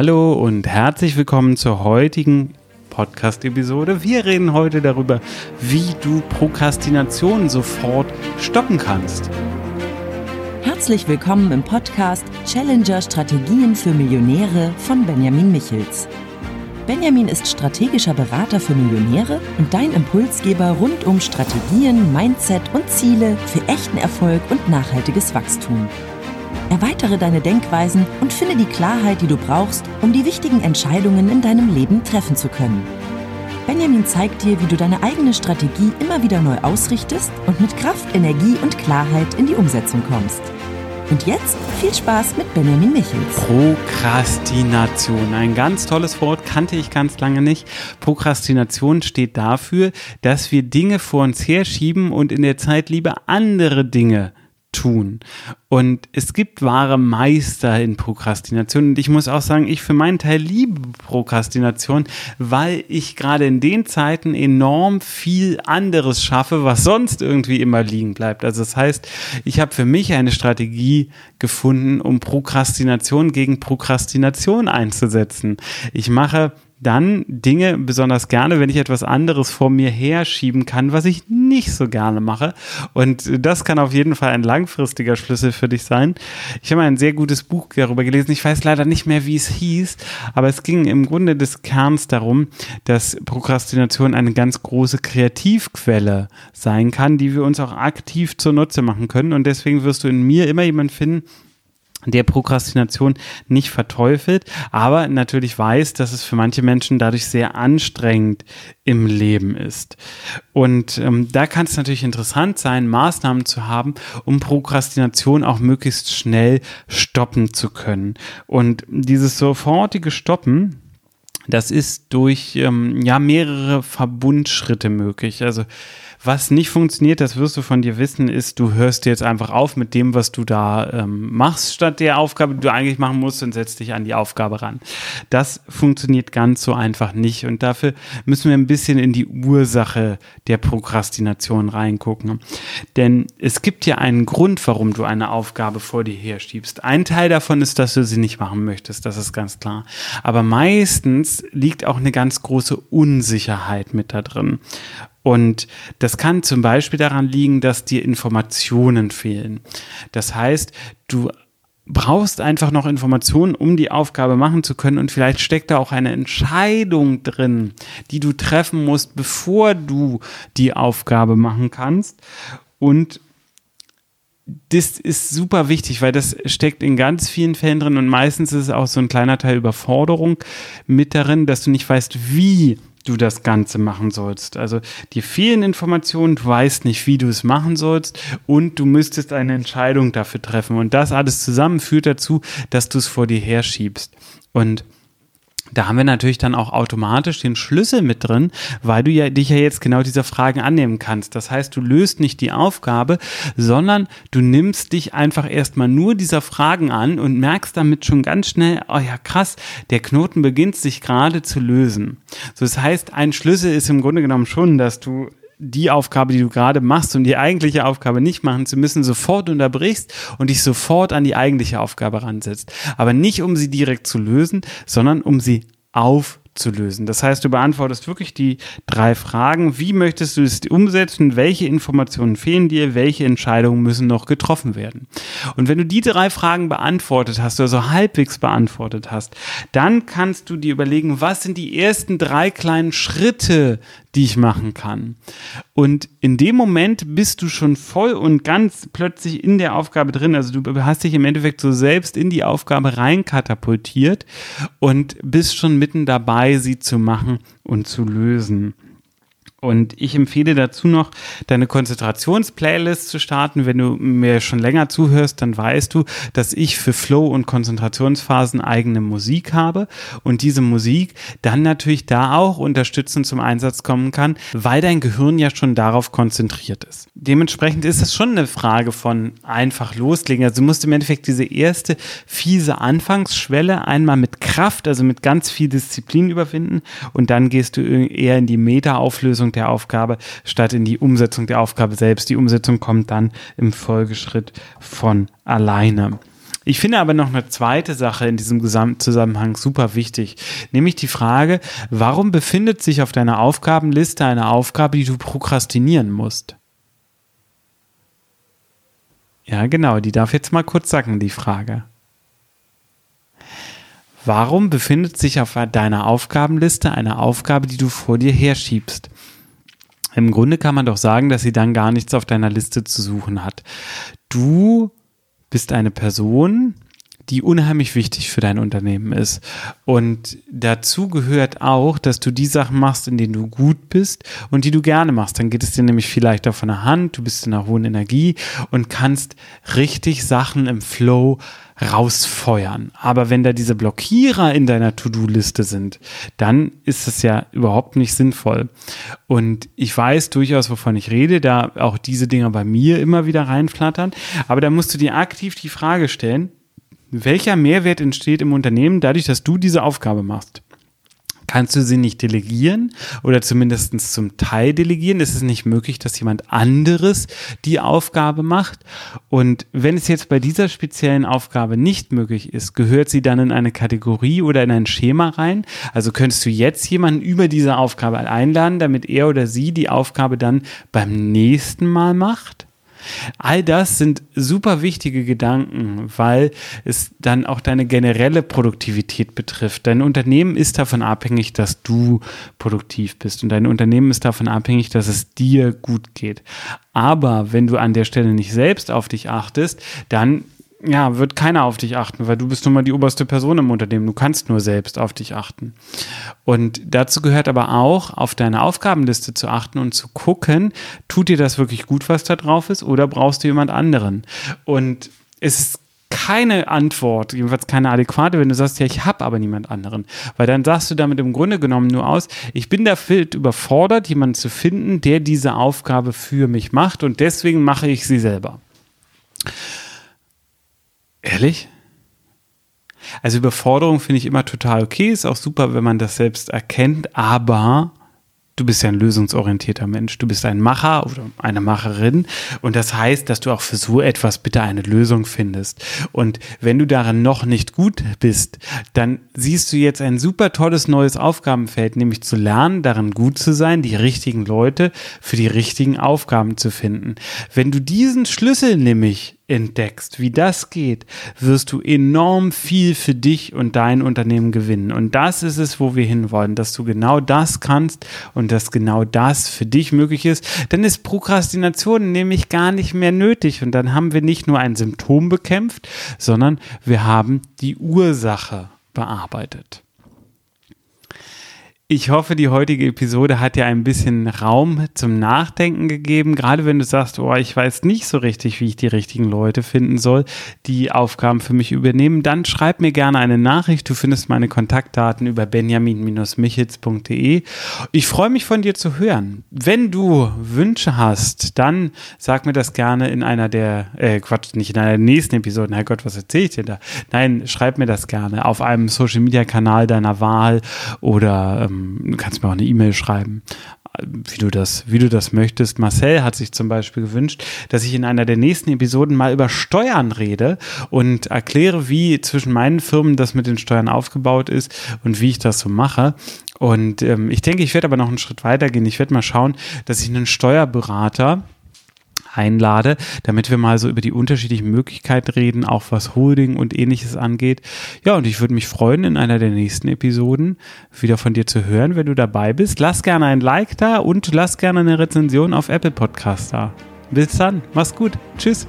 Hallo und herzlich willkommen zur heutigen Podcast-Episode. Wir reden heute darüber, wie du Prokrastination sofort stoppen kannst. Herzlich willkommen im Podcast Challenger Strategien für Millionäre von Benjamin Michels. Benjamin ist strategischer Berater für Millionäre und dein Impulsgeber rund um Strategien, Mindset und Ziele für echten Erfolg und nachhaltiges Wachstum. Erweitere deine Denkweisen und finde die Klarheit, die du brauchst, um die wichtigen Entscheidungen in deinem Leben treffen zu können. Benjamin zeigt dir, wie du deine eigene Strategie immer wieder neu ausrichtest und mit Kraft, Energie und Klarheit in die Umsetzung kommst. Und jetzt viel Spaß mit Benjamin Michels. Prokrastination. Ein ganz tolles Wort, kannte ich ganz lange nicht. Prokrastination steht dafür, dass wir Dinge vor uns herschieben und in der Zeit lieber andere Dinge tun. Und es gibt wahre Meister in Prokrastination. Und ich muss auch sagen, ich für meinen Teil liebe Prokrastination, weil ich gerade in den Zeiten enorm viel anderes schaffe, was sonst irgendwie immer liegen bleibt. Also das heißt, ich habe für mich eine Strategie gefunden, um Prokrastination gegen Prokrastination einzusetzen. Ich mache dann Dinge besonders gerne, wenn ich etwas anderes vor mir herschieben kann, was ich nicht so gerne mache. Und das kann auf jeden Fall ein langfristiger Schlüssel für dich sein. Ich habe ein sehr gutes Buch darüber gelesen. Ich weiß leider nicht mehr, wie es hieß, aber es ging im Grunde des Kerns darum, dass Prokrastination eine ganz große Kreativquelle sein kann, die wir uns auch aktiv zunutze machen können. Und deswegen wirst du in mir immer jemanden finden, der Prokrastination nicht verteufelt, aber natürlich weiß, dass es für manche Menschen dadurch sehr anstrengend im Leben ist. Und ähm, da kann es natürlich interessant sein, Maßnahmen zu haben, um Prokrastination auch möglichst schnell stoppen zu können. Und dieses sofortige Stoppen, das ist durch ähm, ja mehrere Verbundschritte möglich. Also was nicht funktioniert, das wirst du von dir wissen, ist, du hörst jetzt einfach auf mit dem, was du da ähm, machst, statt der Aufgabe, die du eigentlich machen musst und setzt dich an die Aufgabe ran. Das funktioniert ganz so einfach nicht und dafür müssen wir ein bisschen in die Ursache der Prokrastination reingucken. Denn es gibt ja einen Grund, warum du eine Aufgabe vor dir herschiebst. Ein Teil davon ist, dass du sie nicht machen möchtest, das ist ganz klar. Aber meistens liegt auch eine ganz große Unsicherheit mit da drin. Und das kann zum Beispiel daran liegen, dass dir Informationen fehlen. Das heißt, du brauchst einfach noch Informationen, um die Aufgabe machen zu können. Und vielleicht steckt da auch eine Entscheidung drin, die du treffen musst, bevor du die Aufgabe machen kannst. Und das ist super wichtig, weil das steckt in ganz vielen Fällen drin und meistens ist es auch so ein kleiner Teil Überforderung mit darin, dass du nicht weißt, wie du das Ganze machen sollst. Also dir fehlen Informationen, du weißt nicht, wie du es machen sollst und du müsstest eine Entscheidung dafür treffen. Und das alles zusammen führt dazu, dass du es vor dir herschiebst. Und da haben wir natürlich dann auch automatisch den Schlüssel mit drin, weil du ja dich ja jetzt genau dieser Fragen annehmen kannst. Das heißt, du löst nicht die Aufgabe, sondern du nimmst dich einfach erstmal nur dieser Fragen an und merkst damit schon ganz schnell, oh ja, krass, der Knoten beginnt sich gerade zu lösen. So, das heißt, ein Schlüssel ist im Grunde genommen schon, dass du die Aufgabe, die du gerade machst und die eigentliche Aufgabe nicht machen zu müssen, sofort unterbrichst und dich sofort an die eigentliche Aufgabe ransetzt. Aber nicht, um sie direkt zu lösen, sondern um sie auf zu lösen. Das heißt, du beantwortest wirklich die drei Fragen. Wie möchtest du es umsetzen? Welche Informationen fehlen dir? Welche Entscheidungen müssen noch getroffen werden? Und wenn du die drei Fragen beantwortet hast, also halbwegs beantwortet hast, dann kannst du dir überlegen, was sind die ersten drei kleinen Schritte, die ich machen kann. Und in dem Moment bist du schon voll und ganz plötzlich in der Aufgabe drin. Also du hast dich im Endeffekt so selbst in die Aufgabe reinkatapultiert und bist schon mitten dabei, sie zu machen und zu lösen. Und ich empfehle dazu noch, deine Konzentrationsplaylist zu starten. Wenn du mir schon länger zuhörst, dann weißt du, dass ich für Flow- und Konzentrationsphasen eigene Musik habe und diese Musik dann natürlich da auch unterstützend zum Einsatz kommen kann, weil dein Gehirn ja schon darauf konzentriert ist. Dementsprechend ist es schon eine Frage von einfach loslegen. Also du musst im Endeffekt diese erste fiese Anfangsschwelle einmal mit Kraft, also mit ganz viel Disziplin überwinden und dann gehst du eher in die Meta-Auflösung Lösung der Aufgabe statt in die Umsetzung der Aufgabe selbst. Die Umsetzung kommt dann im Folgeschritt von alleine. Ich finde aber noch eine zweite Sache in diesem Gesamtzusammenhang super wichtig, nämlich die Frage, warum befindet sich auf deiner Aufgabenliste eine Aufgabe, die du prokrastinieren musst? Ja, genau, die darf jetzt mal kurz sagen, die Frage. Warum befindet sich auf deiner Aufgabenliste eine Aufgabe, die du vor dir herschiebst? Im Grunde kann man doch sagen, dass sie dann gar nichts auf deiner Liste zu suchen hat. Du bist eine Person, die unheimlich wichtig für dein Unternehmen ist. Und dazu gehört auch, dass du die Sachen machst, in denen du gut bist und die du gerne machst. Dann geht es dir nämlich viel leichter von der Hand, du bist in einer hohen Energie und kannst richtig Sachen im Flow rausfeuern. Aber wenn da diese Blockierer in deiner To-Do-Liste sind, dann ist das ja überhaupt nicht sinnvoll. Und ich weiß durchaus, wovon ich rede, da auch diese Dinger bei mir immer wieder reinflattern. Aber da musst du dir aktiv die Frage stellen, welcher Mehrwert entsteht im Unternehmen dadurch, dass du diese Aufgabe machst? Kannst du sie nicht delegieren oder zumindest zum Teil delegieren? Ist es nicht möglich, dass jemand anderes die Aufgabe macht? Und wenn es jetzt bei dieser speziellen Aufgabe nicht möglich ist, gehört sie dann in eine Kategorie oder in ein Schema rein? Also könntest du jetzt jemanden über diese Aufgabe einladen, damit er oder sie die Aufgabe dann beim nächsten Mal macht? All das sind super wichtige Gedanken, weil es dann auch deine generelle Produktivität betrifft. Dein Unternehmen ist davon abhängig, dass du produktiv bist und dein Unternehmen ist davon abhängig, dass es dir gut geht. Aber wenn du an der Stelle nicht selbst auf dich achtest, dann ja, wird keiner auf dich achten, weil du bist nun mal die oberste Person im Unternehmen. Du kannst nur selbst auf dich achten. Und dazu gehört aber auch, auf deine Aufgabenliste zu achten und zu gucken, tut dir das wirklich gut, was da drauf ist, oder brauchst du jemand anderen? Und es ist keine Antwort, jedenfalls keine adäquate, wenn du sagst, ja, ich habe aber niemand anderen. Weil dann sagst du damit im Grunde genommen nur aus, ich bin dafür überfordert, jemanden zu finden, der diese Aufgabe für mich macht und deswegen mache ich sie selber. Ehrlich? Also Überforderung finde ich immer total okay, ist auch super, wenn man das selbst erkennt, aber du bist ja ein lösungsorientierter Mensch. Du bist ein Macher oder eine Macherin. Und das heißt, dass du auch für so etwas bitte eine Lösung findest. Und wenn du darin noch nicht gut bist, dann siehst du jetzt ein super tolles neues Aufgabenfeld, nämlich zu lernen, darin gut zu sein, die richtigen Leute für die richtigen Aufgaben zu finden. Wenn du diesen Schlüssel nämlich entdeckst, wie das geht, wirst du enorm viel für dich und dein Unternehmen gewinnen. Und das ist es, wo wir hinwollen, dass du genau das kannst und dass genau das für dich möglich ist. Dann ist Prokrastination nämlich gar nicht mehr nötig. Und dann haben wir nicht nur ein Symptom bekämpft, sondern wir haben die Ursache bearbeitet. Ich hoffe, die heutige Episode hat dir ein bisschen Raum zum Nachdenken gegeben. Gerade wenn du sagst, oh, ich weiß nicht so richtig, wie ich die richtigen Leute finden soll, die Aufgaben für mich übernehmen, dann schreib mir gerne eine Nachricht. Du findest meine Kontaktdaten über benjamin-michitz.de. Ich freue mich von dir zu hören. Wenn du Wünsche hast, dann sag mir das gerne in einer der, äh, Quatsch, nicht in einer der nächsten Episoden. Herrgott, was erzähle ich dir da? Nein, schreib mir das gerne auf einem Social Media Kanal deiner Wahl oder ähm, du kannst mir auch eine E-Mail schreiben, wie du das, wie du das möchtest. Marcel hat sich zum Beispiel gewünscht, dass ich in einer der nächsten Episoden mal über Steuern rede und erkläre, wie zwischen meinen Firmen das mit den Steuern aufgebaut ist und wie ich das so mache. Und ähm, ich denke, ich werde aber noch einen Schritt weiter gehen. Ich werde mal schauen, dass ich einen Steuerberater einlade, damit wir mal so über die unterschiedlichen Möglichkeiten reden, auch was Holding und ähnliches angeht. Ja, und ich würde mich freuen, in einer der nächsten Episoden wieder von dir zu hören, wenn du dabei bist. Lass gerne ein Like da und lass gerne eine Rezension auf Apple Podcast da. Bis dann, mach's gut. Tschüss.